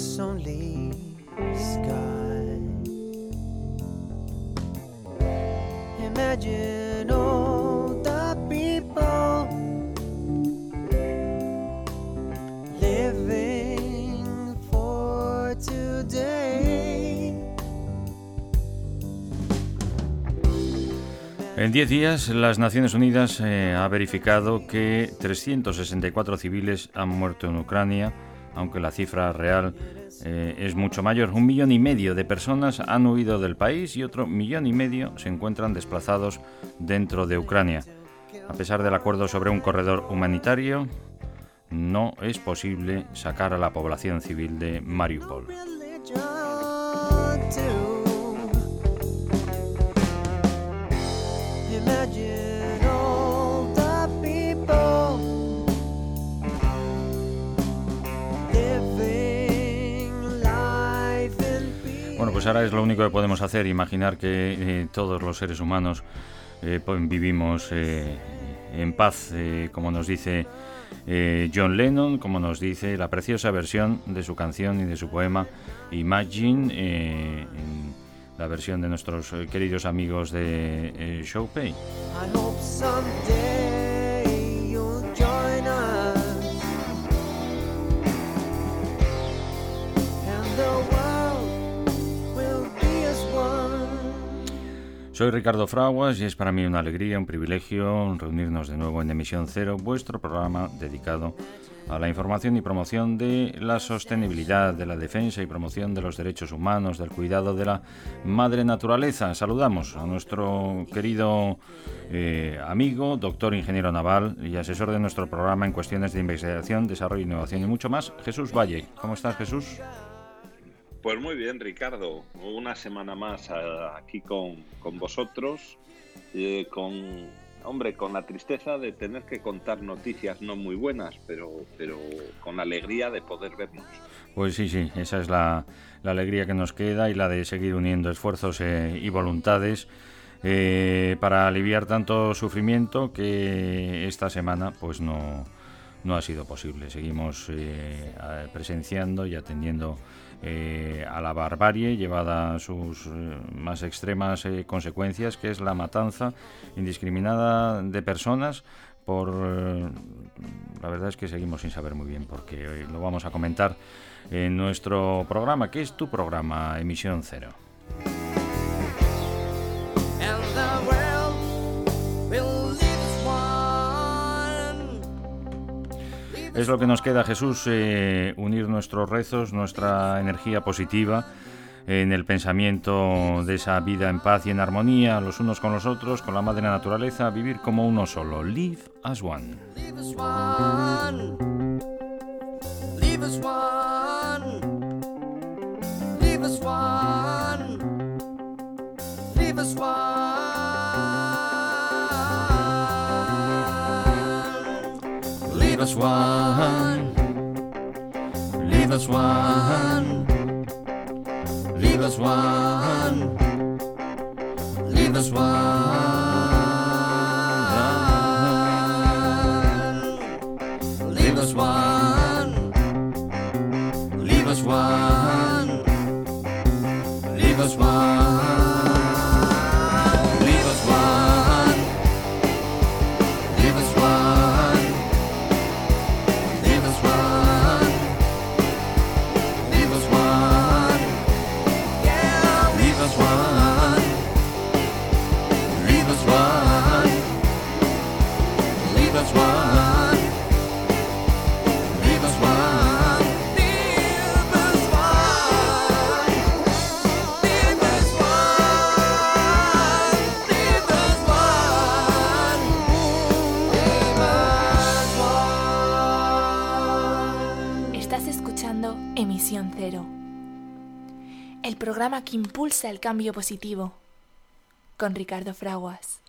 Us only sky. Imagine all the people living for today. En 10 días, las Naciones Unidas eh, ha verificado que 364 civiles han muerto en Ucrania, aunque la cifra real eh, es mucho mayor. Un millón y medio de personas han huido del país y otro millón y medio se encuentran desplazados dentro de Ucrania. A pesar del acuerdo sobre un corredor humanitario, no es posible sacar a la población civil de Mariupol. Pues ahora es lo único que podemos hacer, imaginar que eh, todos los seres humanos eh, vivimos eh, en paz, eh, como nos dice eh, John Lennon, como nos dice la preciosa versión de su canción y de su poema Imagine, en la versión de nuestros queridos amigos de Showpay. Soy Ricardo Fraguas y es para mí una alegría, un privilegio reunirnos de nuevo en Emisión Cero, vuestro programa dedicado a la información y promoción de la sostenibilidad, de la defensa y promoción de los derechos humanos, del cuidado de la madre naturaleza. Saludamos a nuestro querido eh, amigo, doctor ingeniero naval y asesor de nuestro programa en cuestiones de investigación, desarrollo, innovación y mucho más, Jesús Valle. ¿Cómo estás, Jesús? Pues muy bien, Ricardo. Una semana más aquí con, con vosotros, eh, con hombre, con la tristeza de tener que contar noticias no muy buenas, pero, pero con alegría de poder vernos. Pues sí, sí, esa es la, la alegría que nos queda y la de seguir uniendo esfuerzos eh, y voluntades eh, para aliviar tanto sufrimiento que esta semana pues no, no ha sido posible. Seguimos presenciando y atendiendo eh, a la barbarie llevada a sus eh, más extremas eh, consecuencias, que es la matanza indiscriminada de personas por eh, la verdad es que seguimos sin saber muy bien porque hoy lo vamos a comentar en nuestro programa, que es tu programa Emisión Cero. Es lo que nos queda, Jesús, eh, unir nuestros rezos, nuestra energía positiva en el pensamiento de esa vida en paz y en armonía, los unos con los otros, con la madre naturaleza, vivir como uno solo. Live as one. Leave us one. Leave us one. Leave us one. Leave us one. Leave us one. Leave us one. Leave us one. Leave us one. Leave us one. Leave us one. Programa que impulsa el cambio positivo, con Ricardo Fraguas.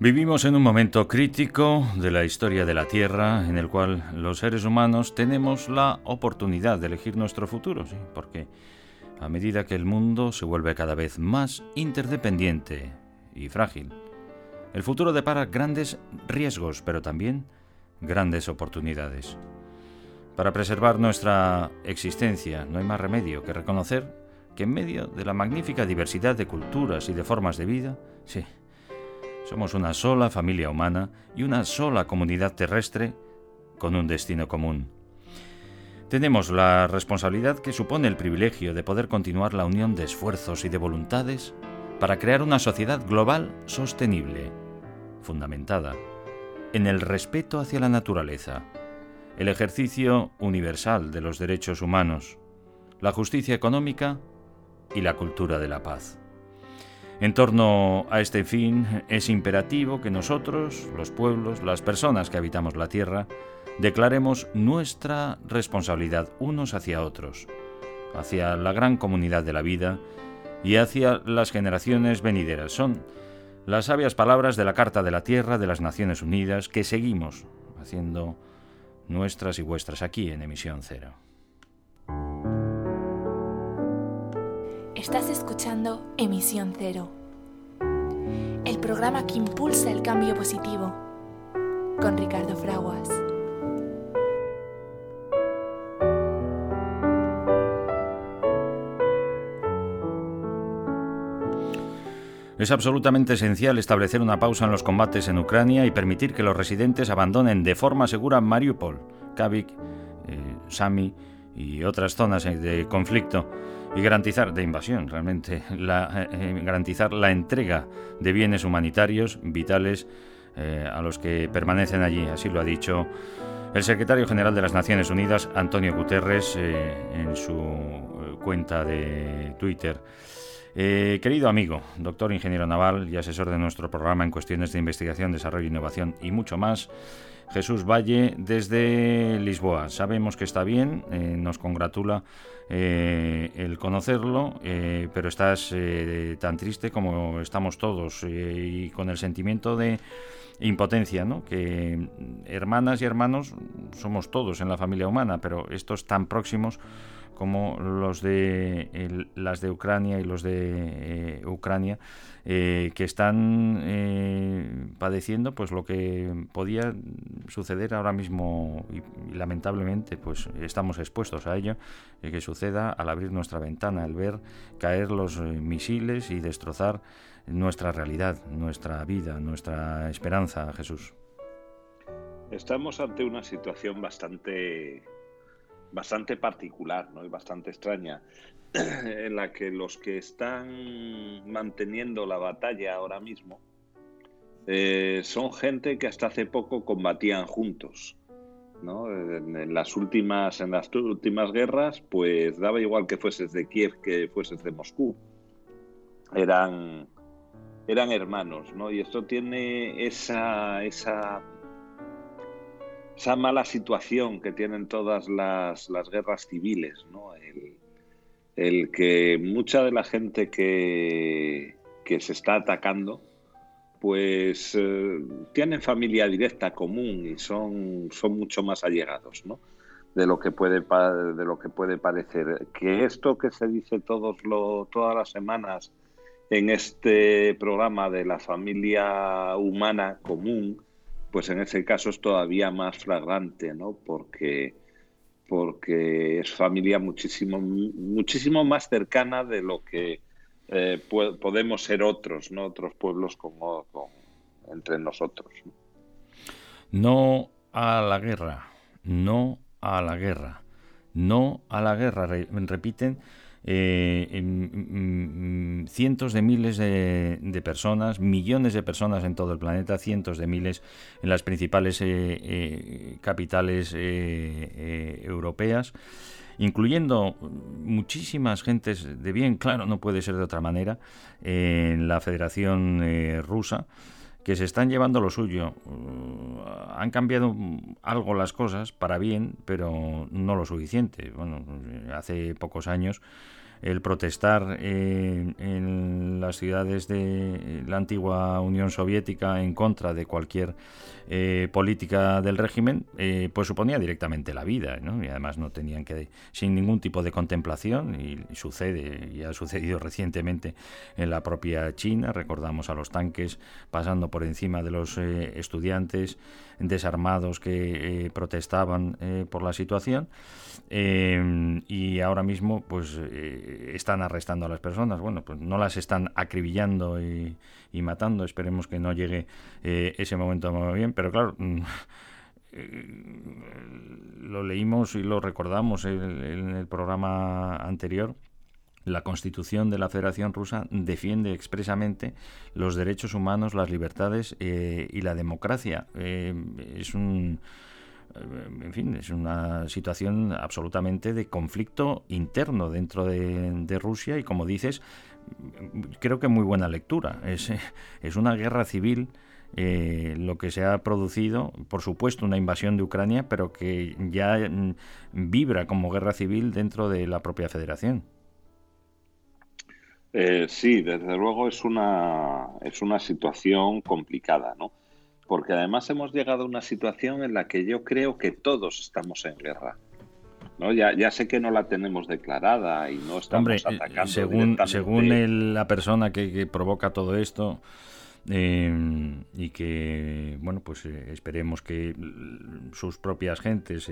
Vivimos en un momento crítico de la historia de la Tierra en el cual los seres humanos tenemos la oportunidad de elegir nuestro futuro, porque a medida que el mundo se vuelve cada vez más interdependiente y frágil, el futuro depara grandes riesgos, pero también grandes oportunidades. Para preservar nuestra existencia no hay más remedio que reconocer que en medio de la magnífica diversidad de culturas y de formas de vida, sí, somos una sola familia humana y una sola comunidad terrestre con un destino común. Tenemos la responsabilidad que supone el privilegio de poder continuar la unión de esfuerzos y de voluntades para crear una sociedad global sostenible, fundamentada en el respeto hacia la naturaleza, el ejercicio universal de los derechos humanos, la justicia económica y la cultura de la paz. En torno a este fin es imperativo que nosotros, los pueblos, las personas que habitamos la Tierra, declaremos nuestra responsabilidad unos hacia otros, hacia la gran comunidad de la vida y hacia las generaciones venideras. Las sabias palabras de la Carta de la Tierra de las Naciones Unidas que seguimos haciendo nuestras y vuestras aquí en Emisión Cero. Estás escuchando Emisión Cero, el programa que impulsa el cambio positivo, con Ricardo Fraguas. Es absolutamente esencial establecer una pausa en los combates en Ucrania y permitir que los residentes abandonen de forma segura Mariupol, Kavik, eh, Sami y otras zonas de conflicto y garantizar de invasión realmente la, eh, garantizar la entrega de bienes humanitarios vitales eh, a los que permanecen allí. Así lo ha dicho el secretario general de las Naciones Unidas Antonio Guterres eh, en su cuenta de Twitter querido amigo, doctor ingeniero naval y asesor de nuestro programa en cuestiones de investigación, desarrollo, innovación y mucho más, Jesús Valle desde Lisboa. Sabemos que está bien, eh, nos congratula eh, el conocerlo, eh, pero estás tan triste como estamos todos y con el sentimiento de impotencia, ¿no? Que hermanas y hermanos somos todos en la familia humana, pero estos tan próximos como los de las de Ucrania y los de eh, Ucrania eh, que están eh, padeciendo pues lo que podía suceder ahora mismo y, lamentablemente pues estamos expuestos a ello que suceda al abrir nuestra ventana al ver caer los misiles y destrozar nuestra realidad nuestra vida nuestra esperanza Jesús. Estamos ante una situación bastante bastante particular ¿no? y bastante extraña, en la que los que están manteniendo la batalla ahora mismo eh, son gente que hasta hace poco combatían juntos. ¿no? En, las últimas, en las últimas guerras, pues daba igual que fueses de Kiev que fueses de Moscú. Eran, eran hermanos, ¿no? Y esto tiene esa, esa esa mala situación que tienen todas las, guerras civiles, ¿no? el, que mucha de la gente que, que se está atacando, pues eh, tienen familia directa común y son, son mucho más allegados, ¿no? de lo que puede de lo que puede parecer que esto que se dice todos lo, todas las semanas en este programa de la familia humana común pues en ese caso es todavía más flagrante, ¿no? Porque, porque es familia muchísimo, muchísimo más cercana de lo que eh, podemos ser otros, ¿no? Otros pueblos como, entre nosotros. ¿no? a la guerra, no a la guerra, no a la guerra, repiten eh, en, cientos de miles de, personas, millones de personas en todo el planeta, cientos de miles en las principales eh, eh, capitales europeas incluyendo muchísimas gentes de bien, claro, no puede ser de otra manera, en la Federación Rusa, que se están llevando lo suyo. Uh, han cambiado algo las cosas para bien, pero no lo suficiente. Bueno, hace pocos años el protestar en las ciudades de la antigua Unión Soviética en contra de cualquier eh, política del régimen, eh, pues suponía directamente la vida, ¿no? y además no tenían que, sin ningún tipo de contemplación, y, sucede, y ha sucedido recientemente en la propia China, recordamos a los tanques pasando por encima de los eh, estudiantes desarmados que protestaban por la situación, y ahora mismo pues están arrestando a las personas, bueno, pues no las están acribillando y, matando, esperemos que no llegue eh, ese momento muy bien, pero claro, eh, lo leímos y lo recordamos en, el programa anterior, la Constitución de la Federación Rusa defiende expresamente los derechos humanos, las libertades eh, y la democracia. es un en fin, es una situación absolutamente de conflicto interno dentro de, Rusia y como dices, creo que muy buena lectura. Es, es una guerra civil eh, lo que se ha producido, por supuesto una invasión de Ucrania, pero que ya mm, vibra como guerra civil dentro de la propia federación. Eh, sí, desde luego es una, es una situación complicada, ¿no? porque además hemos llegado a una situación en la que yo creo que todos estamos en guerra. ¿no? Ya, ya sé que no la tenemos declarada y no estamos Hombre, eh, atacando. Según, según la persona que, provoca todo esto, eh, y que, bueno, pues eh, esperemos que sus propias gentes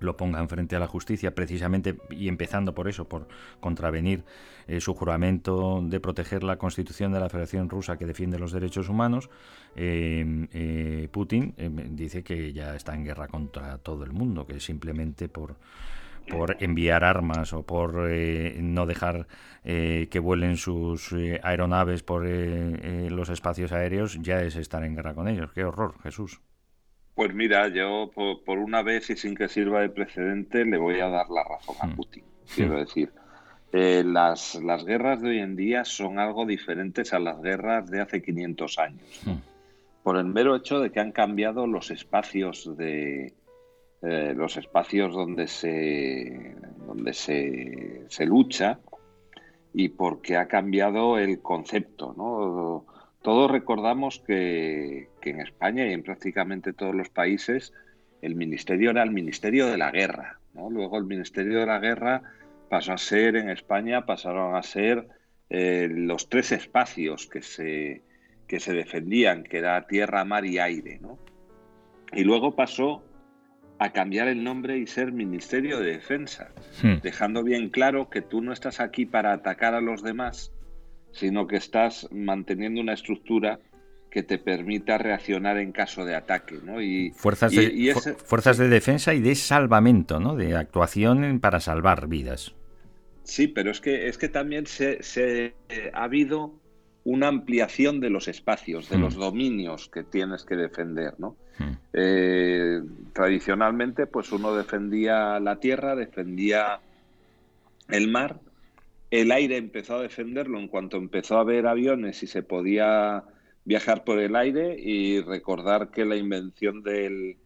lo pongan frente a la justicia, precisamente y empezando por eso, por contravenir eh, su juramento de proteger la Constitución de la Federación Rusa que defiende los derechos humanos, em, eh, Putin em, dice que ya está en guerra contra todo el mundo, que simplemente por por enviar armas o por eh, no dejar que vuelen sus aeronaves por los espacios aéreos, ya es estar en guerra con ellos. Qué horror, Jesús. Pues mira, yo por, una vez y sin que sirva de precedente le voy a dar la razón a hmm. Putin. Quiero hmm. decir, eh, las, las guerras de hoy en día son algo diferentes a las guerras de hace 500 años. Hmm. Por el mero hecho de que han cambiado los espacios de eh, los espacios donde se donde se, se lucha y porque ha cambiado el concepto, ¿no? Todos recordamos que, en España y en prácticamente todos los países el ministerio era el ministerio de la guerra. Luego el ministerio de la guerra pasó a ser en España, pasaron a ser eh, los tres espacios que se, que se defendían, que era tierra, mar y aire. Y luego pasó a cambiar el nombre y ser Ministerio de Defensa, hmm. dejando bien claro que tú no estás aquí para atacar a los demás, sino que estás manteniendo una estructura que te permita reaccionar en caso de ataque. ¿no? Y, fuerzas, de, fuerzas de defensa y de salvamento, ¿no? de actuación para salvar vidas. Sí, pero es que, es que también se, se ha habido una ampliación de los espacios, de los hmm. dominios que tienes que defender. ¿no? Hmm. Eh, tradicionalmente, pues uno defendía la tierra, defendía el mar, el aire empezó a defenderlo en cuanto empezó a haber aviones y se podía viajar por el aire y recordar que la invención del,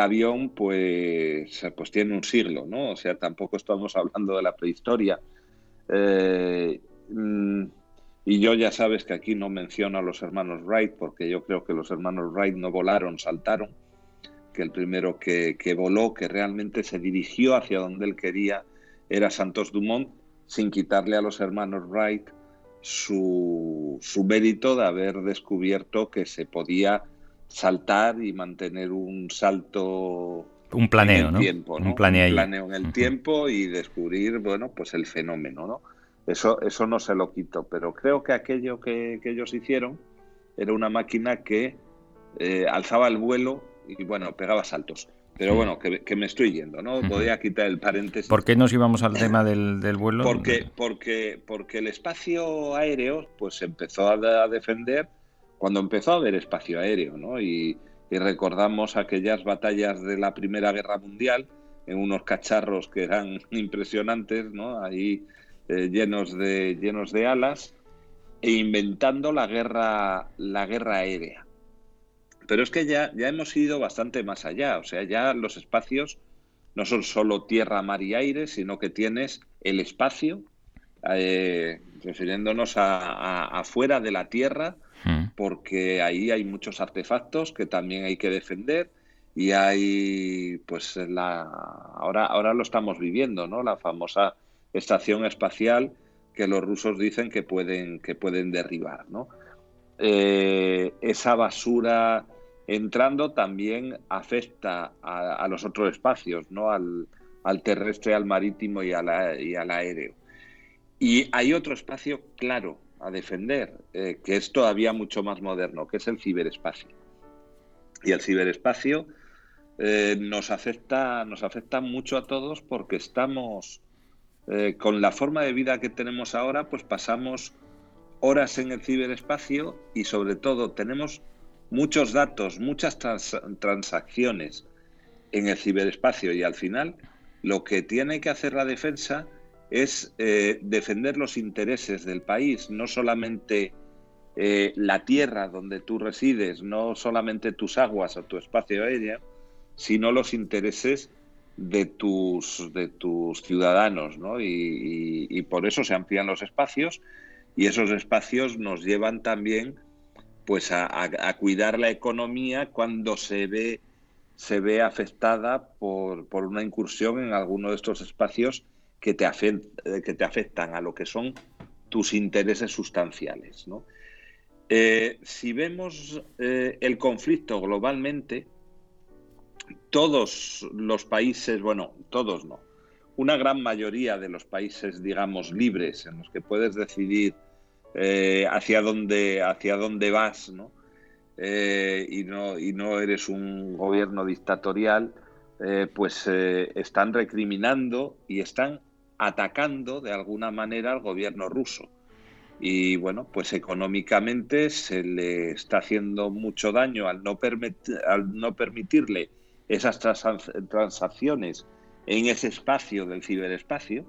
avión pues, pues tiene un siglo, ¿no? O sea, tampoco estamos hablando de la prehistoria. Eh, mm, y yo ya sabes que aquí no menciono a los hermanos Wright porque yo creo que los hermanos Wright no volaron, saltaron, que el primero que, que voló, que realmente se dirigió hacia donde él quería, era Santos Dumont sin quitarle a los hermanos Wright su, su mérito de haber descubierto que se podía saltar y mantener un salto un planeo, en el tiempo, Un planeo, en el tiempo y descubrir, bueno, pues el fenómeno, ¿no? Eso, eso no se lo quito, pero creo que aquello que, ellos hicieron era una máquina que eh, alzaba el vuelo y, bueno, pegaba saltos. Pero bueno, que, me estoy yendo, ¿no? Podría quitar el paréntesis. ¿Por qué nos íbamos al tema del, vuelo? Porque, porque, porque el espacio aéreo pues se empezó a, defender cuando empezó a haber espacio aéreo, ¿no? Y, recordamos aquellas batallas de la Primera Guerra Mundial en unos cacharros que eran impresionantes, ¿no? Ahí eh, llenos, de, llenos de alas e inventando la guerra, la guerra aérea. Pero es que ya, ya hemos ido bastante más allá, o sea, ya los espacios no son solo tierra, mar y aire, sino que tienes el espacio, eh, refiriéndonos a, afuera de la tierra, hmm. porque ahí hay muchos artefactos que también hay que defender y hay, pues, la, ahora, ahora lo estamos viviendo, ¿no? La famosa estación espacial que los rusos dicen que pueden, que pueden derribar, ¿no? Eh, esa basura entrando también afecta a, los otros espacios, ¿no? Al, terrestre, al marítimo y, al aéreo. Y hay otro espacio claro a defender, eh, que es todavía mucho más moderno, que es el ciberespacio. Y el ciberespacio eh, nos, afecta, nos afecta mucho a todos porque estamos, eh, con la forma de vida que tenemos ahora, pues pasamos horas en el ciberespacio y sobre todo tenemos muchos datos, muchas transacciones en el ciberespacio y al final lo que tiene que hacer la defensa es eh, defender los intereses del país, no solamente la tierra donde tú resides, no solamente tus aguas o tu espacio aéreo, sino los intereses de tus, de tus ciudadanos, ¿no? Y, por eso se amplían los espacios y esos espacios nos llevan también pues a, cuidar la economía cuando se ve se ve afectada por, por, una incursión en alguno de estos espacios que te, que te afectan a lo que son tus intereses sustanciales. ¿no? Eh, si vemos eh, el conflicto globalmente, todos los países, bueno, todos no, una gran mayoría de los países, digamos, libres, en los que puedes decidir eh, hacia, dónde, hacia dónde vas, ¿no? Eh, y ¿no? y no eres un gobierno dictatorial, eh, pues están recriminando y están atacando de alguna manera al gobierno ruso. Y bueno, pues económicamente se le está haciendo mucho daño al no, al no permitirle esas transacciones en ese espacio del ciberespacio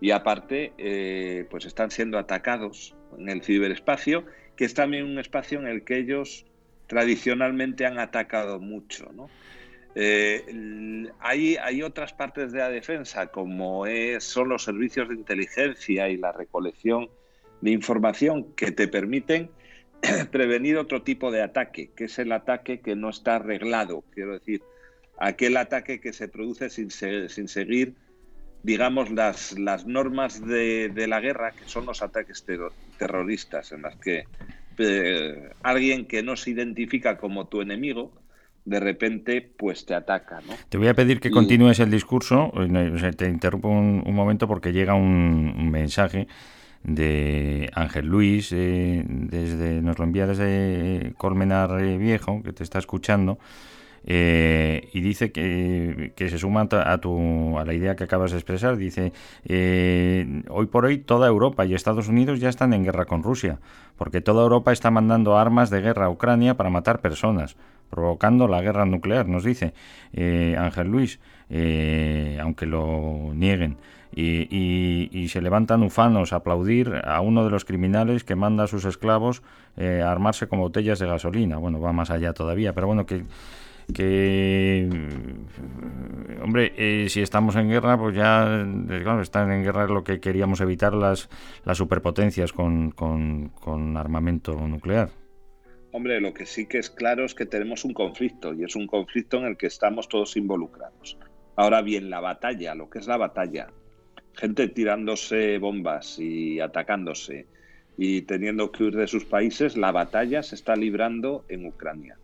y aparte eh, pues están siendo atacados en el ciberespacio que es también un espacio en el que ellos tradicionalmente han atacado mucho eh, hay, hay, otras partes de la defensa como son los servicios de inteligencia y la recolección de información que te permiten prevenir otro tipo de ataque, que es el ataque que no está arreglado, quiero decir, aquel ataque que se produce sin, sin seguir, digamos, las, las normas de, la guerra, que son los ataques terroristas, en las que eh, alguien que no se identifica como tu enemigo, de repente pues te ataca. ¿no? Te voy a pedir que continúes el discurso, te interrumpo un, momento porque llega un mensaje de Ángel Luis, eh, desde, nos lo envía desde Colmenar eh, Viejo, que te está escuchando, eh, y dice que, se suma a, tu, a la idea que acabas de expresar. Dice, hoy por hoy toda Europa y Estados Unidos ya están en guerra con Rusia, porque toda Europa está mandando armas de guerra a Ucrania para matar personas, provocando la guerra nuclear, nos dice Ángel Luis, aunque lo nieguen y, se levantan ufanos a aplaudir a uno de los criminales que manda a sus esclavos eh, a armarse con botellas de gasolina. Bueno, va más allá todavía, pero bueno, que que hombre eh, si estamos en guerra pues ya claro estar en guerra lo que queríamos evitar las las superpotencias con, con, con armamento nuclear hombre lo que sí que es claro es que tenemos un conflicto y es un conflicto en el que estamos todos involucrados ahora bien la batalla lo que es la batalla gente tirándose bombas y atacándose y teniendo que huir de sus países, la batalla se está librando en Ucrania.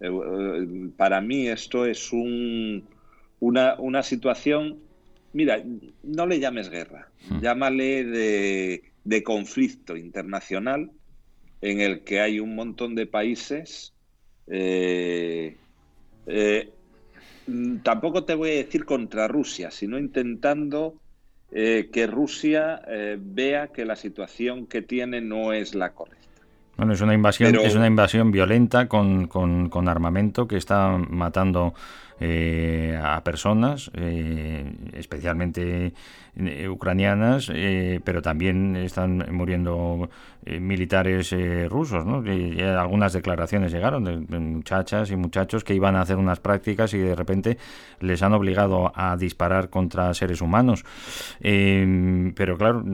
Eh, eh, para mí esto es un, una, una, situación, mira, no le llames guerra, hmm. llámale de, de, conflicto internacional en el que hay un montón de países. Eh, tampoco te voy a decir contra Rusia, sino intentando eh, que Rusia eh, vea que la situación que tiene no es la correcta. Bueno, es una invasión, es una invasión violenta con, con, armamento que está matando eh, a personas, eh, especialmente eh, ucranianas, pero también están muriendo militares rusos. ¿no? Y, algunas declaraciones llegaron de, muchachas y muchachos que iban a hacer unas prácticas y de repente les han obligado a disparar contra seres humanos. pero claro,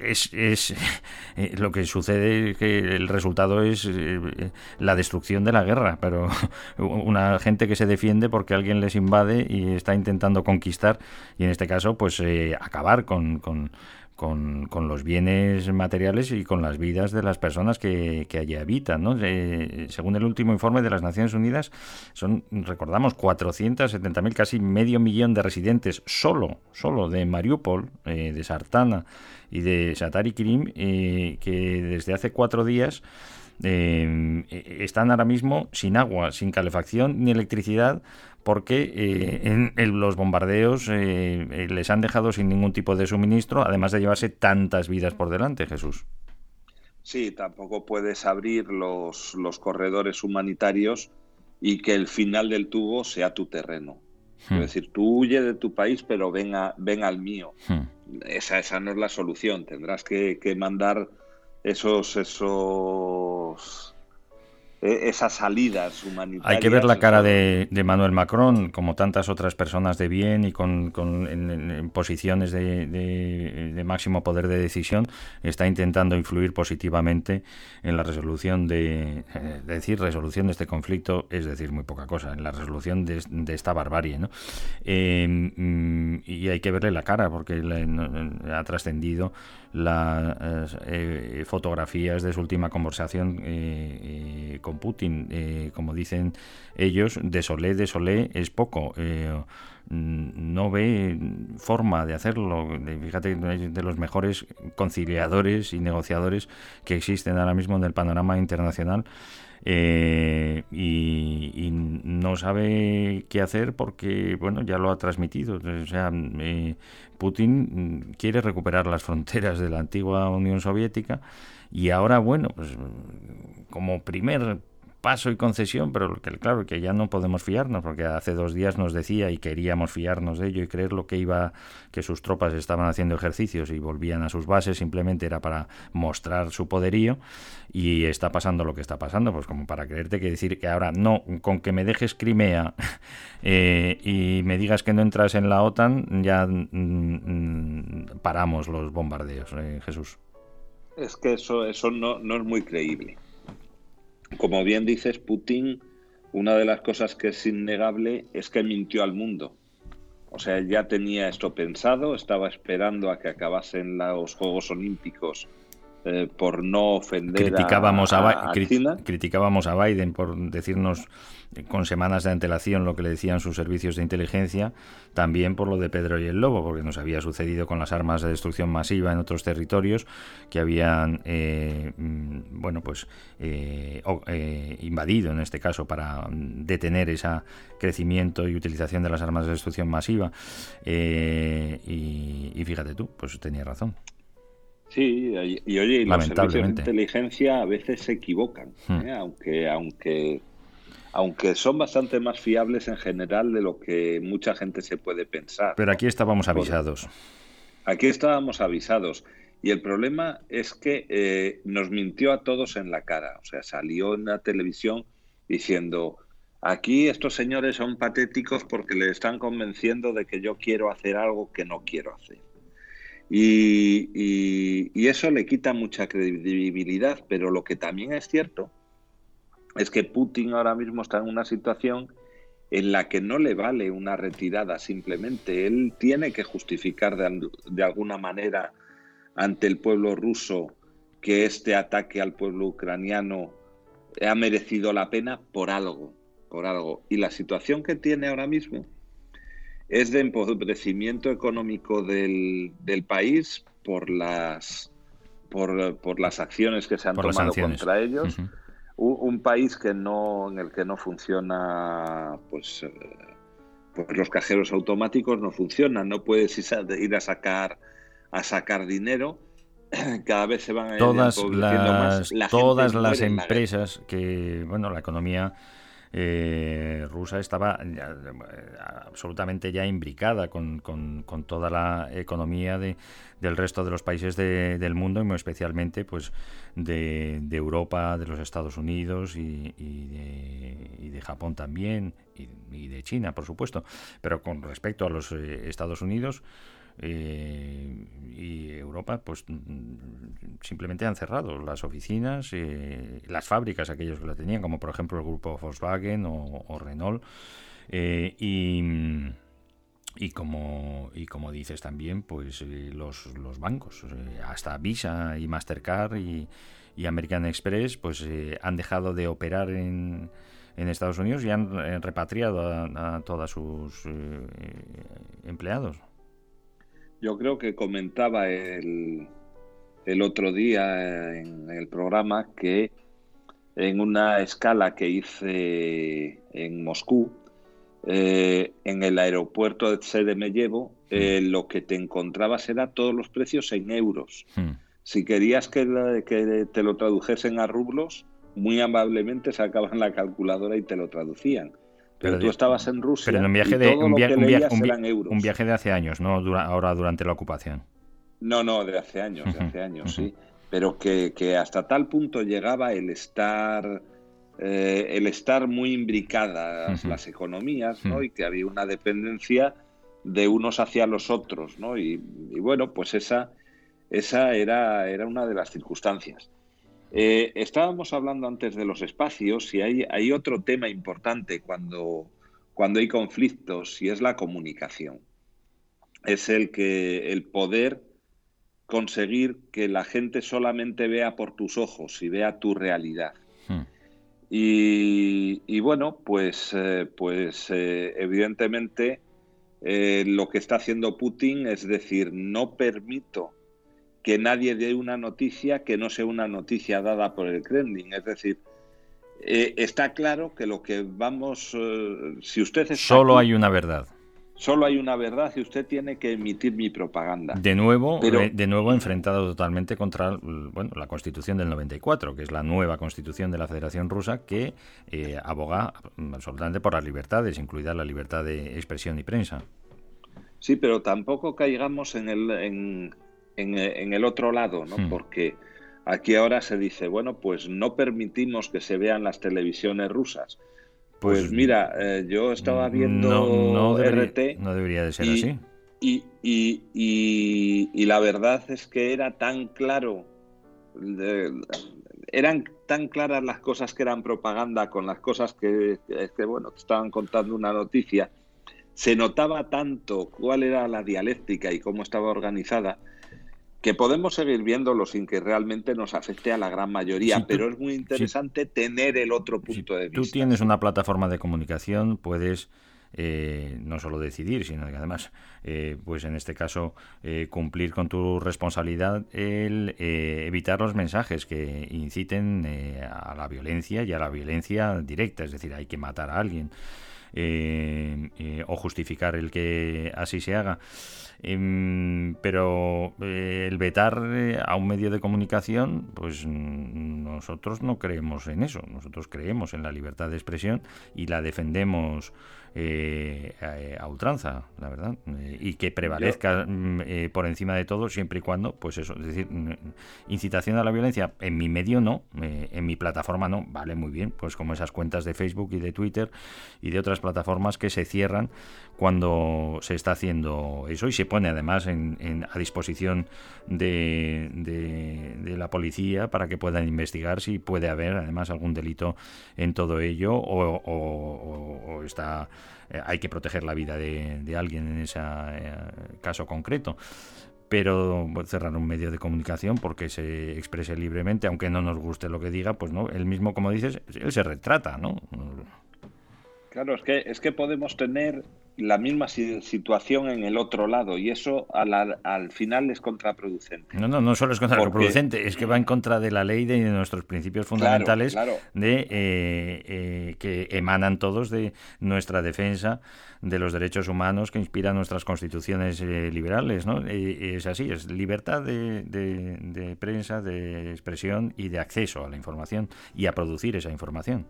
es, es lo que sucede que el resultado es la destrucción de la guerra, pero una gente que se defiende porque alguien les invade y está intentando conquistar y en este caso pues eh, acabar con, con, con, los bienes materiales y con las vidas de las personas que, allí habitan. ¿no? Eh, según el último informe de las Naciones Unidas, son, recordamos, 470.000, casi medio millón de residentes solo, solo de Mariupol, eh, de Sartana y de Satari Krim, que desde hace cuatro días eh, están ahora mismo sin agua, sin calefacción ni electricidad porque eh, en, los bombardeos eh, les han dejado sin ningún tipo de suministro, además de llevarse tantas vidas por delante, Jesús. Sí, tampoco puedes abrir los, los corredores humanitarios y que el final del tubo sea tu terreno. Es hmm. decir, tú huye de tu país, pero ven, ven al mío. Hmm. Esa, esa no es la solución. Tendrás que, que mandar esos, esos esas salidas humanitarias. Hay que ver la cara de, Manuel Macron, como tantas otras personas de bien y con, en, posiciones de, máximo poder de decisión, está intentando influir positivamente en la resolución de, eh, decir resolución de este conflicto, es decir, muy poca cosa, en la resolución de, esta barbarie. ¿no? Em, y hay que verle la cara, porque ha trascendido las eh, fotografías de su última conversación eh, eh, Putin. como dicen ellos, de Solé, de Solé es poco. no ve forma de hacerlo. Fíjate, de los mejores conciliadores y negociadores que existen ahora mismo en el panorama internacional. y, no sabe qué hacer porque bueno ya lo ha transmitido o sea Putin quiere recuperar las fronteras de la antigua Unión Soviética y ahora, bueno, pues como primer paso y concesión, pero que claro que ya no podemos fiarnos, porque hace dos días nos decía y queríamos fiarnos de ello y creer lo que iba, que sus tropas estaban haciendo ejercicios y volvían a sus bases, simplemente era para mostrar su poderío y está pasando lo que está pasando, pues como para creerte que decir que ahora no, con que me dejes Crimea eh, y me digas que no entras en la OTAN, ya mm, mm, paramos los bombardeos, eh, Jesús. Es que eso, eso no, no es muy creíble como bien dices, Putin, una de las cosas que es innegable es que mintió al mundo. O sea, ya tenía esto pensado, estaba esperando a que acabasen los Juegos Olímpicos eh, por no ofender criticábamos a, Criticábamos a Biden por decirnos con semanas de antelación lo que le decían sus servicios de inteligencia, también por lo de Pedro y el Lobo, porque nos había sucedido con las armas de destrucción masiva en otros territorios que habían, eh, mm, bueno, pues eh, eh, invadido en este caso para detener ese crecimiento y utilización de las armas de destrucción masiva. Y, fíjate tú, pues tenía razón. Sí, y, oye, los servicios de inteligencia a veces se equivocan, hmm. aunque, aunque aunque son bastante más fiables en general de lo que mucha gente se puede pensar. Pero aquí estábamos avisados. Aquí estábamos avisados. Y el problema es que eh, nos mintió a todos en la cara. O sea, salió en la televisión diciendo, aquí estos señores son patéticos porque le están convenciendo de que yo quiero hacer algo que no quiero hacer. Y, eso le quita mucha credibilidad, pero lo que también es cierto es que Putin ahora mismo está en una situación en la que no le vale una retirada simplemente. Él tiene que justificar de, alguna manera ante el pueblo ruso que este ataque al pueblo ucraniano ha merecido la pena por algo, por algo. Y la situación que tiene ahora mismo es de empobrecimiento económico del, país por las, por, las acciones que se han tomado contra ellos. Un, país que no en el que no funciona pues, eh, pues los cajeros automáticos no funcionan. No puedes ir a sacar a sacar dinero. Cada vez se van a todas las todas las empresas que bueno la economía eh, rusa estaba absolutamente ya imbricada con, toda la economía de, del resto de los países del mundo y muy especialmente pues de, Europa, de los Estados Unidos y, de, Japón también y, de China, por supuesto. Pero con respecto a los eh, Estados Unidos, eh, y Europa pues simplemente han cerrado las oficinas, eh, las fábricas, aquellos que la tenían, como por ejemplo el grupo Volkswagen o, Renault. Eh, y, y, como, y como dices también, pues los, los bancos, hasta Visa y Mastercard y, American Express, pues han dejado de operar en, en Estados Unidos y han repatriado a, a todos sus empleados. Yo creo que comentaba el, el otro día en el programa que en una escala que hice en Moscú, eh, en el aeropuerto de Sedemeyevo, eh, mm. lo que te encontrabas era todos los precios en euros. Mm. Si querías que, que, te lo tradujesen a rublos, muy amablemente sacaban la calculadora y te lo traducían. Pero, tú estabas en Rusia. Pero en un viaje de, un, viaje de hace años, no ahora durante la ocupación. No, no, de hace años, de hace años, sí. Pero que, hasta tal punto llegaba el estar, eh, el estar muy imbricadas las economías, ¿no? Y que había una dependencia de unos hacia los otros, ¿no? Y, bueno, pues esa, esa era, era una de las circunstancias. Eh, estábamos hablando antes de los espacios y hay, hay otro tema importante cuando, cuando hay conflictos y es la comunicación. Es el que el poder conseguir que la gente solamente vea por tus ojos y vea tu realidad. Hmm. Y, bueno, pues, eh, pues eh, evidentemente lo que está haciendo Putin es decir, no permito que nadie dé una noticia que no sea una noticia dada por el Kremlin. Es decir, eh, está claro que lo que vamos, eh, si usted solo hay una verdad. Solo hay una verdad y usted tiene que emitir mi propaganda. De nuevo, eh, de nuevo enfrentado totalmente contra bueno, la Constitución del 94, que es la nueva Constitución de la Federación Rusa que aboga absolutamente por las libertades, incluida la libertad de expresión y prensa. Sí, pero tampoco caigamos en el, en, en, el otro lado, ¿no? Hmm. Porque aquí ahora se dice, bueno, pues no permitimos que se vean las televisiones rusas. Pues, pues mira, eh, yo estaba viendo no, RT. No debería de ser así. Y, y, y, la verdad es que era tan claro, eran tan claras las cosas que eran propaganda con las cosas que, que, bueno, te estaban contando una noticia. Se notaba tanto cuál era la dialéctica y cómo estaba organizada que podemos seguir viéndolo sin que realmente nos afecte a la gran mayoría, pero es muy interesante tener el otro punto de vista. Tú tienes una plataforma de comunicación, puedes eh, no solo decidir, sino que además, eh, pues en este caso, eh, cumplir con tu responsabilidad el evitar los mensajes que inciten a la violencia y a la violencia directa, es decir, hay que matar a alguien. O justificar el que así se haga. Em, pero eh, el vetar eh, a un medio de comunicación, pues nosotros no creemos en eso. Nosotros creemos en la libertad de expresión y la defendemos eh, a, ultranza, la verdad, eh, y que prevalezca mm, eh, por encima de todo siempre y cuando, pues eso, es decir, incitación a la violencia en mi medio no, en mi plataforma no, vale muy bien, pues como esas cuentas de Facebook y de Twitter y de otras plataformas que se cierran cuando se está haciendo eso y se pone además en, a disposición de, de, la policía para que puedan investigar si puede haber además algún delito en todo ello o está eh, hay que proteger la vida de, alguien en ese eh, caso concreto pero cerrar un medio de comunicación porque se exprese libremente, aunque no nos guste lo que diga, pues no, él mismo, como dices, él se retrata, ¿no? Claro, es que, es que podemos tener la misma situación en el otro lado y eso al, final es contraproducente. No, no, no solo es contraproducente, es que va en contra de la ley de nuestros principios fundamentales de eh, eh, que emanan todos de nuestra defensa de los derechos humanos que inspiran nuestras constituciones eh, liberales, ¿no? es así, es libertad de, de prensa, de expresión y de acceso a la información y a producir esa información.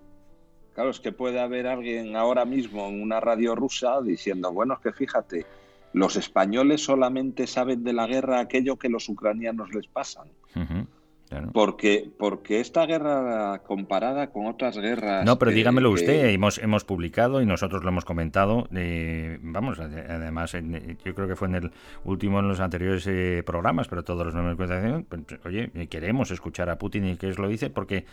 Claro, es que puede haber alguien ahora mismo en una radio rusa diciendo, bueno, es que fíjate, los españoles solamente saben de la guerra aquello que los ucranianos les pasan. Porque, porque esta guerra comparada con otras guerras... No, pero dígamelo usted, hemos, hemos publicado y nosotros lo hemos comentado, eh, vamos, además yo creo que fue en el último, en los anteriores eh, programas, pero todos los nombres de pues, oye, queremos escuchar a Putin y qué es lo dice, porque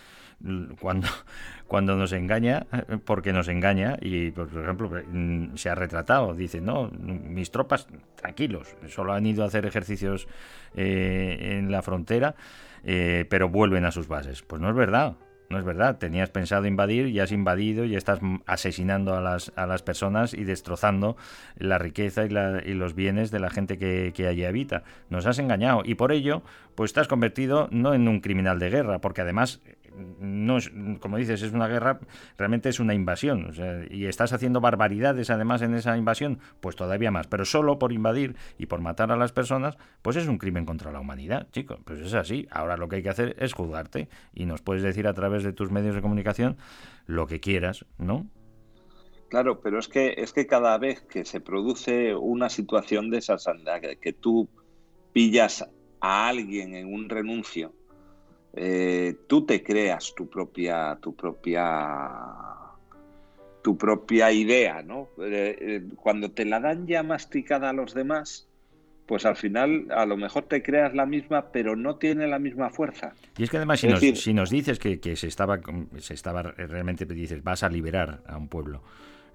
cuando, cuando nos engaña, porque nos engaña, y por ejemplo mm, se ha retratado, dice, no, mis tropas tranquilos, solo han ido a hacer ejercicios eh, en la frontera, eh, pero vuelven a sus bases. Pues no es verdad. No es verdad, tenías pensado invadir y has invadido y estás asesinando a las, a las personas y destrozando la riqueza y, la, y los bienes de la gente que, que, allí habita. Nos has engañado y por ello, pues has convertido no en un criminal de guerra, porque además no es, como dices, es una guerra, realmente es una invasión. y estás haciendo barbaridades además en esa invasión, pues todavía más. Pero solo por invadir y por matar a las personas, pues es un crimen contra la humanidad, chicos. Pues es así. Ahora lo que hay que hacer es juzgarte y nos puedes decir a través de tus medios de comunicación lo que quieras, ¿no? Claro, pero es que es que cada vez que se produce una situación de esa que, que tú pillas a alguien en un renuncio eh, tú te creas tu propia, tu propia, tu propia idea, ¿no? Eh, eh, cuando te la dan ya masticada a los demás, pues al final a lo mejor te creas la misma, pero no tiene la misma fuerza. Y es que además si, nos, si nos, dices que, que, se estaba, se estaba realmente dices vas a liberar a un pueblo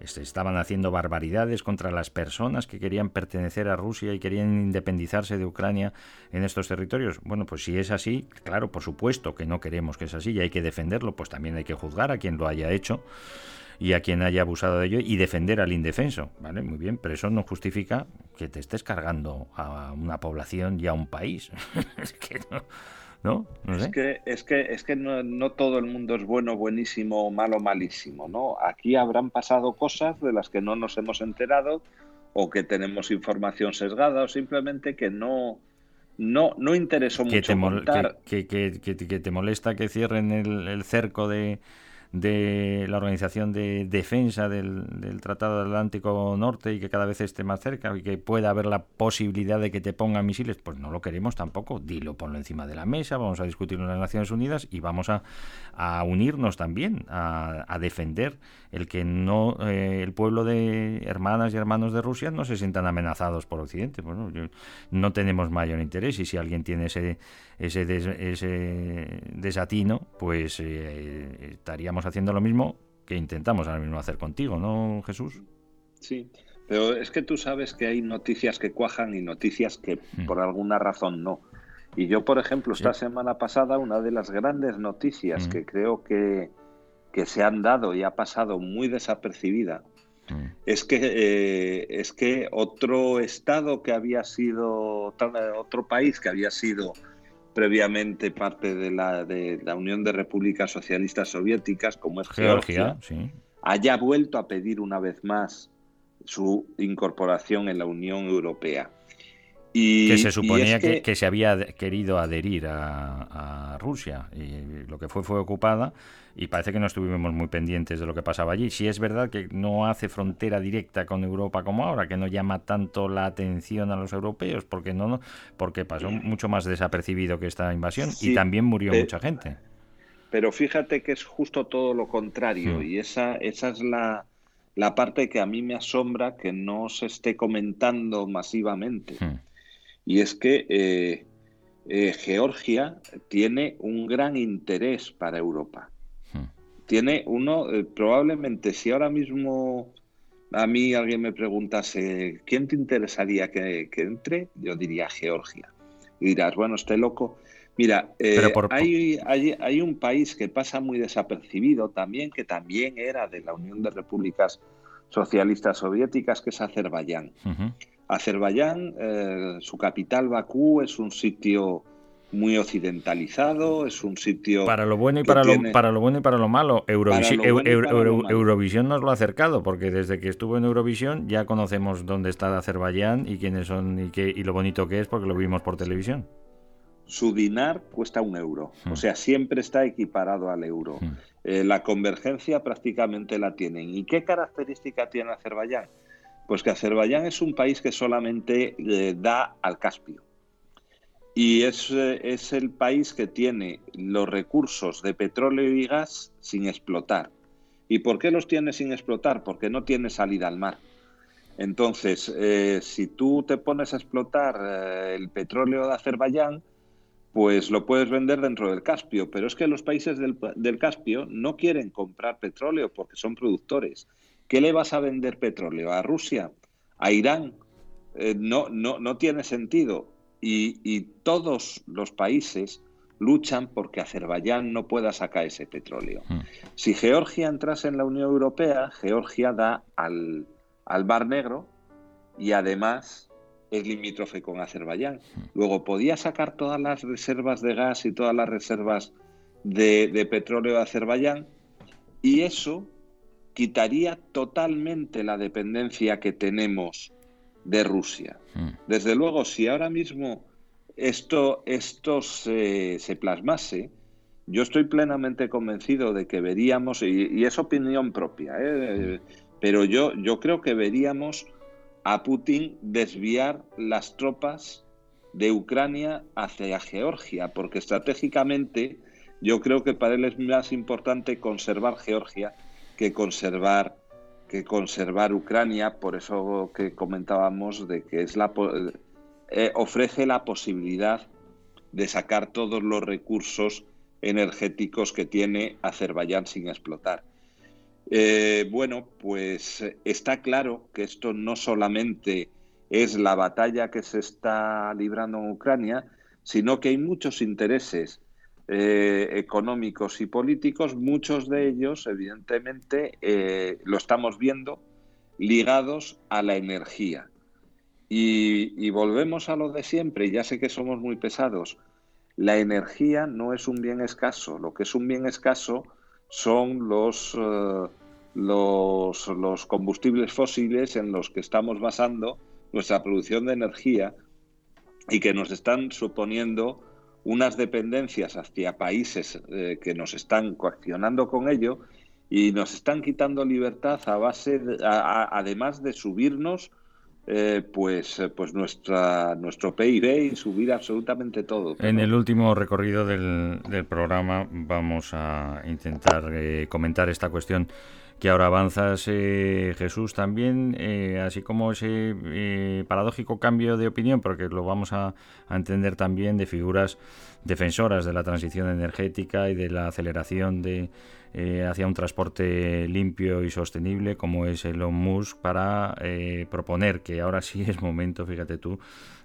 estaban haciendo barbaridades contra las personas que querían pertenecer a Rusia y querían independizarse de Ucrania en estos territorios. Bueno, pues si es así, claro, por supuesto que no queremos que es así y hay que defenderlo, pues también hay que juzgar a quien lo haya hecho y a quien haya abusado de ello y defender al indefenso, ¿vale? Muy bien, pero eso no justifica que te estés cargando a una población y a un país. es que no, ¿no? Es que, es que, es que no, todo el mundo es bueno, buenísimo, malo, malísimo, ¿no? Aquí habrán pasado cosas de las que no nos hemos enterado o que tenemos información sesgada o simplemente que no, no, no interesó mucho que, que, que, te molesta que cierren el cerco de de la Organización de Defensa del, Tratado Atlántico Norte y que cada vez esté más cerca y que pueda haber la posibilidad de que te pongan misiles, pues no lo queremos tampoco. Dilo, ponlo encima de la mesa, vamos a discutirlo en las Naciones Unidas y vamos a, unirnos también, a, defender el que no eh, el pueblo de hermanas y hermanos de Rusia no se sientan amenazados por Occidente. Bueno, no tenemos mayor interés y si alguien tiene ese, ese, ese desatino, pues eh, estaríamos haciendo lo mismo que intentamos ahora mismo hacer contigo, ¿no, Jesús? Sí, pero es que tú sabes que hay noticias que cuajan y noticias que mm. por alguna razón no. Y yo, por ejemplo, esta semana pasada, una de las grandes noticias mm. que creo que, que, se han dado y ha pasado muy desapercibida mm. es, que, eh, es que otro estado que había sido, otro país que había sido previamente parte de la, de la Unión de Repúblicas Socialistas Soviéticas, como es Georgia, haya vuelto a pedir una vez más su incorporación en la Unión Europea. Y, que se suponía que, se había querido adherir a, Rusia y lo que fue fue ocupada y parece que no estuvimos muy pendientes de lo que pasaba allí. Si es verdad que no hace frontera directa con Europa como ahora, que no llama tanto la atención a los europeos, porque no, porque pasó mucho más desapercibido que esta invasión y también murió mucha gente. Pero fíjate que es justo todo lo contrario hmm. y esa, esa es la, la parte que a mí me asombra que no se esté comentando masivamente. Y es que eh, eh, Georgia tiene un gran interés para Europa. Hmm. Tiene uno, eh, probablemente si ahora mismo a mí alguien me preguntase, ¿quién te interesaría que, entre? Yo diría Georgia. Y dirás, bueno, esté loco. Mira, hay, hay, un país que pasa muy desapercibido también, que también era de la Unión de Repúblicas Socialistas Soviéticas, que es Azerbaiyán. Azerbaiyán, eh, su capital Bakú, es un sitio muy occidentalizado, es un sitio para lo bueno y para lo para lo bueno y para lo malo. Eurovisión, nos lo ha acercado porque desde que estuvo en Eurovisión ya conocemos dónde está Azerbaiyán y quiénes son y qué y lo bonito que es porque lo vimos por televisión. su dinar cuesta un euro, o Hmm. sea, siempre está equiparado al euro. Hmm. Eh, la convergencia prácticamente la tienen. ¿Y qué característica tiene Azerbaiyán? Pues que Azerbaiyán es un país que solamente eh, da al Caspio. Y es, eh, es el país que tiene los recursos de petróleo y gas sin explotar. ¿Y por qué los tiene sin explotar? Porque no tiene salida al mar. Entonces, eh, si tú te pones a explotar el petróleo de Azerbaiyán, pues lo puedes vender dentro del Caspio. Pero es que los países del, del Caspio no quieren comprar petróleo porque son productores. ¿Qué le vas a vender petróleo? ¿A Rusia? ¿A Irán? Eh, no, no, no tiene sentido. Y, y todos los países luchan porque Azerbaiyán no pueda sacar ese petróleo. Hmm. Si Georgia entrase en la Unión Europea, Georgia da al, al Mar Negro y además es limítrofe con Azerbaiyán. Luego podía sacar todas las reservas de gas y todas las reservas de, de petróleo de Azerbaiyán y eso quitaría totalmente la dependencia que tenemos de Rusia. Hmm. Desde luego, si ahora mismo esto, esto se, se plasmase, yo estoy plenamente convencido de que veríamos, y, y es opinión propia, ¿eh? pero yo, yo creo que veríamos a Putin desviar las tropas de Ucrania hacia Georgia, porque estratégicamente yo creo que para él es más importante conservar Georgia que conservar que conservar Ucrania, por eso que comentábamos de que es la eh, ofrece la posibilidad de sacar todos los recursos energéticos que tiene Azerbaiyán sin explotar. Eh, bueno, pues está claro que esto no solamente es la batalla que se está librando en Ucrania, sino que hay muchos intereses eh, económicos y políticos, muchos de ellos, evidentemente, eh, lo estamos viendo ligados a la energía. Y, volvemos a lo de siempre, ya sé que somos muy pesados, la energía no es un bien escaso, lo que es un bien escaso son los, los, los combustibles fósiles en los que estamos basando nuestra producción de energía y que nos están suponiendo unas dependencias hacia países eh, que nos están coaccionando con ello y nos están quitando libertad a base, de, a, a, además de subirnos eh, pues, pues nuestra, nuestro PIB y subir absolutamente todo. En el último recorrido del, del programa vamos a intentar eh, comentar esta cuestión que ahora avanzas, eh, Jesús, también, eh, así como ese eh, paradójico cambio de opinión, porque lo vamos a, a, entender también de figuras defensoras de la transición energética y de la aceleración de eh, hacia un transporte limpio y sostenible, como es Elon Musk, para proponer que ahora sí es momento, fíjate tú,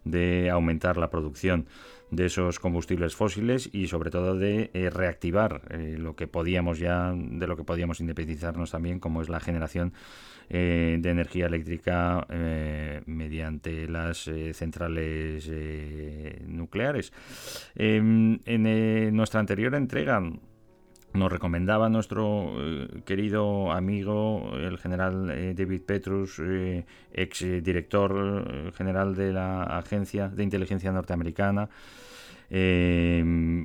de aumentar la producción de esos combustibles fósiles y sobre todo de eh, reactivar eh, lo que podíamos ya de lo que podíamos independizarnos también como es la generación eh, de energía eléctrica mediante las centrales nucleares. En nuestra anterior entrega nos recomendaba nuestro querido amigo, el general David Petrus, eh, ex director general de la Agencia de Inteligencia Norteamericana,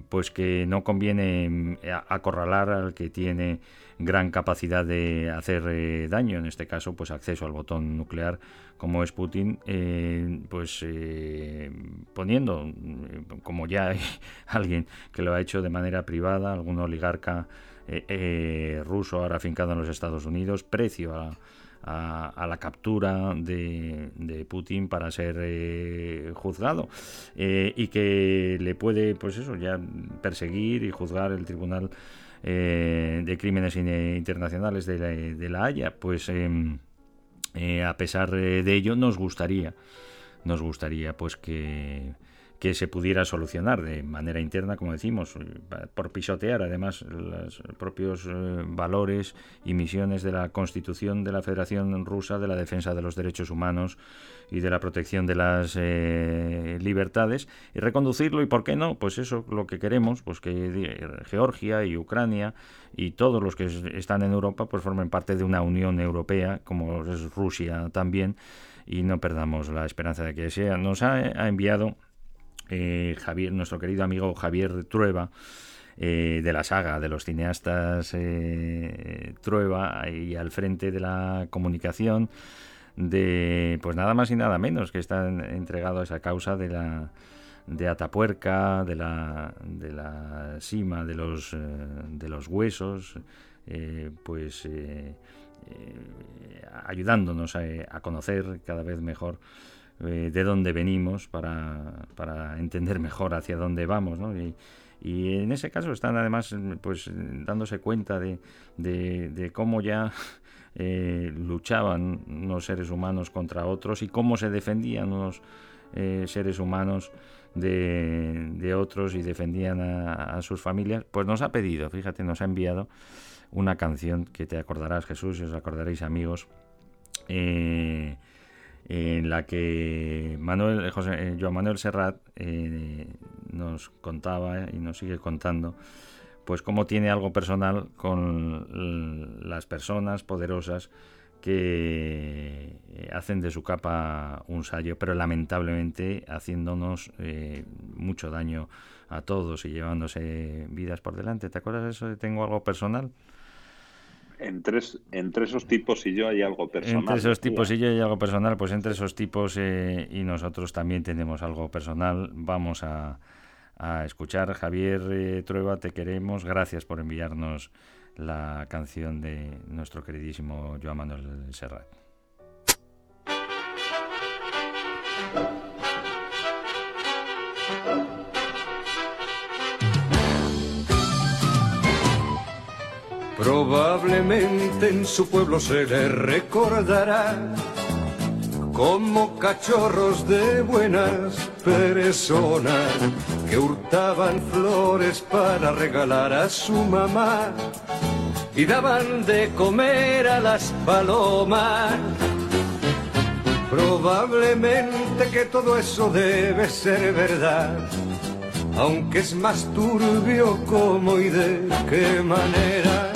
pues que no conviene acorralar al que tiene gran capacidad de hacer daño, en este caso, pues acceso al botón nuclear, como es Putin, pues poniendo, como ya hay alguien que lo ha hecho de manera privada, algún oligarca eh, eh, ruso ahora afincado en los Estados Unidos, precio a, a, a la captura de, de, Putin para ser eh, juzgado. Y que le puede, pues eso, ya perseguir y juzgar el Tribunal de Crímenes Internacionales de la, de la Haya, pues a pesar de ello nos gustaría, nos gustaría pues que que se pudiera solucionar de manera interna, como decimos, por pisotear además los propios eh, valores y misiones de la Constitución de la Federación Rusa de la defensa de los derechos humanos y de la protección de las eh, libertades y reconducirlo y por qué no, pues eso lo que queremos, pues que Georgia y Ucrania y todos los que están en Europa pues formen parte de una Unión Europea como es Rusia también y no perdamos la esperanza de que sea. Nos ha enviado eh, Javier, nuestro querido amigo Javier Trueba, eh, de la saga de los cineastas eh, Trueba y al frente de la comunicación de pues nada más y nada menos que están entregado a esa causa de la de Atapuerca, de la, de la cima de los, eh, de los huesos, pues ayudándonos a, conocer cada vez mejor de dónde venimos para, para, entender mejor hacia dónde vamos, ¿no? Y, y en ese caso están además pues dándose cuenta de, de, cómo ya eh, luchaban unos seres humanos contra otros y cómo se defendían unos eh, seres humanos de, de, otros y defendían a, sus familias, pues nos ha pedido, fíjate, nos ha enviado una canción que te acordarás Jesús y os acordaréis amigos. Eh, en la que Manuel, José, eh, Joan Manuel Serrat eh, nos contaba y nos sigue contando pues cómo tiene algo personal con las personas poderosas que eh, hacen de su capa un sallo, pero lamentablemente haciéndonos mucho daño a todos y llevándose vidas por delante. ¿Te acuerdas de eso de tengo algo personal? Entre, entre esos tipos y yo hay algo personal. Entre esos tipos y yo hay algo personal, pues entre esos tipos eh, y nosotros también tenemos algo personal. Vamos a, a escuchar. Javier eh, Trueba, te queremos. Gracias por enviarnos la canción de nuestro queridísimo Joan Manuel Serrat. Probablemente en su pueblo se le recordará como cachorros de buenas personas que hurtaban flores para regalar a su mamá y daban de comer a las palomas. Probablemente que todo eso debe ser verdad, aunque es más turbio cómo y de qué manera.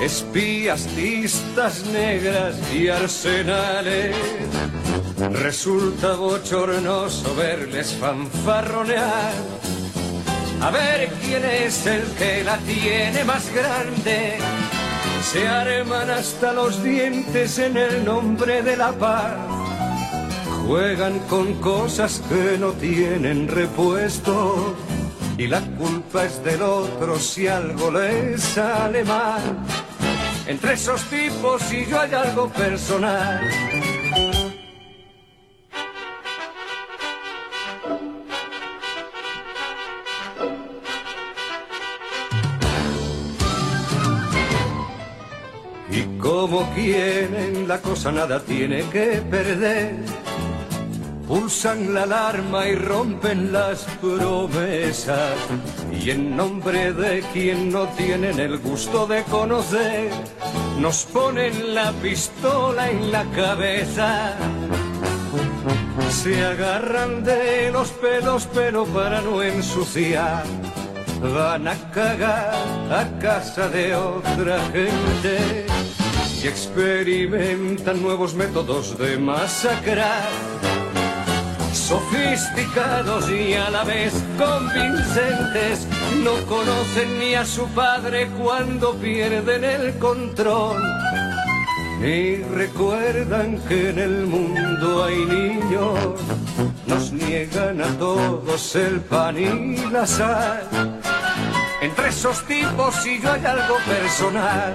espías, listas negras y arsenales. Resulta bochornoso verles fanfarronear. A ver quién es el que la tiene más grande. Se arman hasta los dientes en el nombre de la paz. Juegan con cosas que no tienen repuesto. Y la culpa es del otro si algo les sale mal entre esos tipos y yo hay algo personal. Y como quieren la cosa nada tiene que perder pulsan la alarma y rompen las promesas. Y en nombre de quien no tienen el gusto de conocer, nos ponen la pistola en la cabeza. Se agarran de los pelos, pero para no ensuciar, van a cagar a casa de otra gente y experimentan nuevos métodos de masacrar sofisticados y a la vez convincentes, no conocen ni a su padre cuando pierden el control. ni recuerdan que en el mundo hay niños, nos niegan a todos el pan y la sal. Entre esos tipos y yo hay algo personal.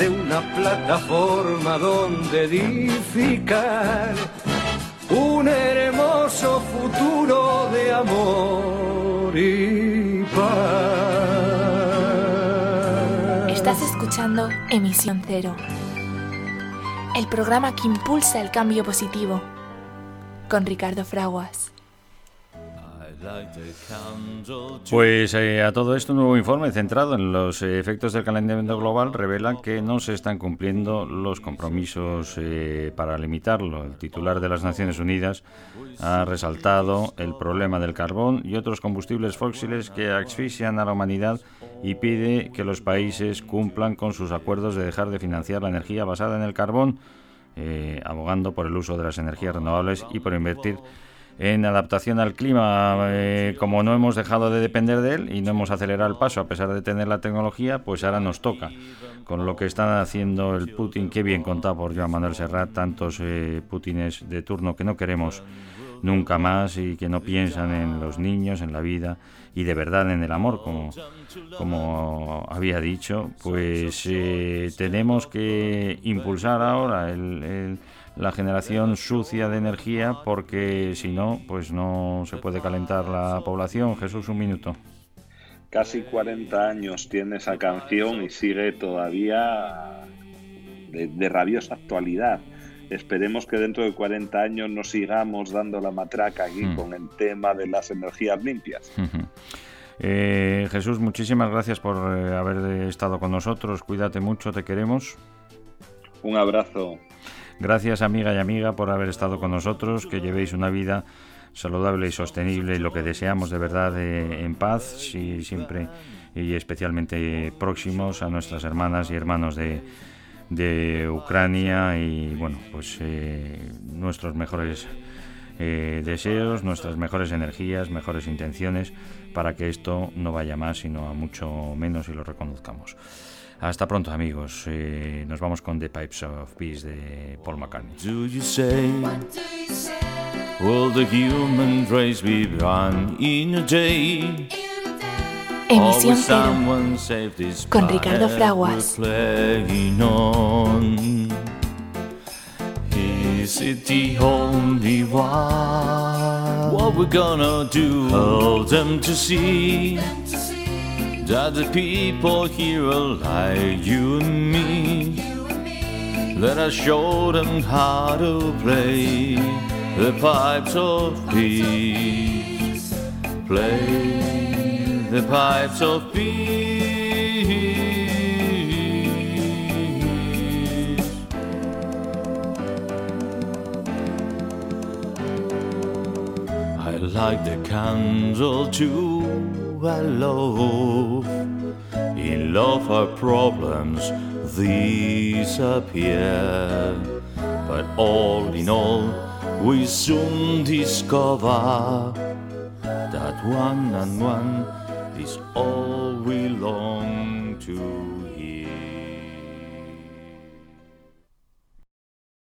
de una plataforma donde edificar un hermoso futuro de amor y paz. Estás escuchando Emisión Cero, el programa que impulsa el cambio positivo, con Ricardo Fraguas. Pues eh, a todo esto, un nuevo informe centrado en los eh, efectos del calentamiento global revela que no se están cumpliendo los compromisos eh, para limitarlo. El titular de las Naciones Unidas ha resaltado el problema del carbón y otros combustibles fósiles que asfixian a la humanidad y pide que los países cumplan con sus acuerdos de dejar de financiar la energía basada en el carbón, abogando por el uso de las energías renovables y por invertir en adaptación al clima, eh, como no hemos dejado de depender de él y no hemos acelerado el paso a pesar de tener la tecnología, pues ahora nos toca. Con lo que están haciendo el Putin, qué bien contado por Joan Manuel Serrat, tantos eh, Putines de turno que no queremos nunca más y que no piensan en los niños, en la vida y de verdad en el amor, como, como había dicho, pues eh, tenemos que impulsar ahora el la generación sucia de energía porque si no, pues no se puede calentar la población. Jesús, un minuto. Casi 40 años tiene esa canción y sigue todavía de, rabiosa actualidad. Esperemos que dentro de 40 años no sigamos dando la matraca aquí hmm. con el tema de las energías limpias. Eh, Jesús, muchísimas gracias por eh, haber estado con nosotros. Cuídate mucho, te queremos. Un abrazo. Gracias amiga y amiga por haber estado con nosotros, que llevéis una vida saludable y sostenible y lo que deseamos de verdad eh, en paz y siempre y especialmente próximos a nuestras hermanas y hermanos de, Ucrania y bueno pues eh, nuestros mejores eh, deseos, nuestras mejores energías, mejores intenciones para que esto no vaya más sino a mucho menos y lo reconozcamos. Hasta pronto, amigos. Eh, nos vamos con The Pipes of Peace de Paul McCartney. Do you say, will the human race be run in a day? Emisión Cero con Ricardo Fraguas. Is it the only one? What we're gonna do? Hold them to see that the people here are like you and me. Let us show them how to play the pipes of peace. Play the pipes of peace. I like the candle too hello. In love, our problems disappear. But all in all, we soon discover that one and one is all we long to.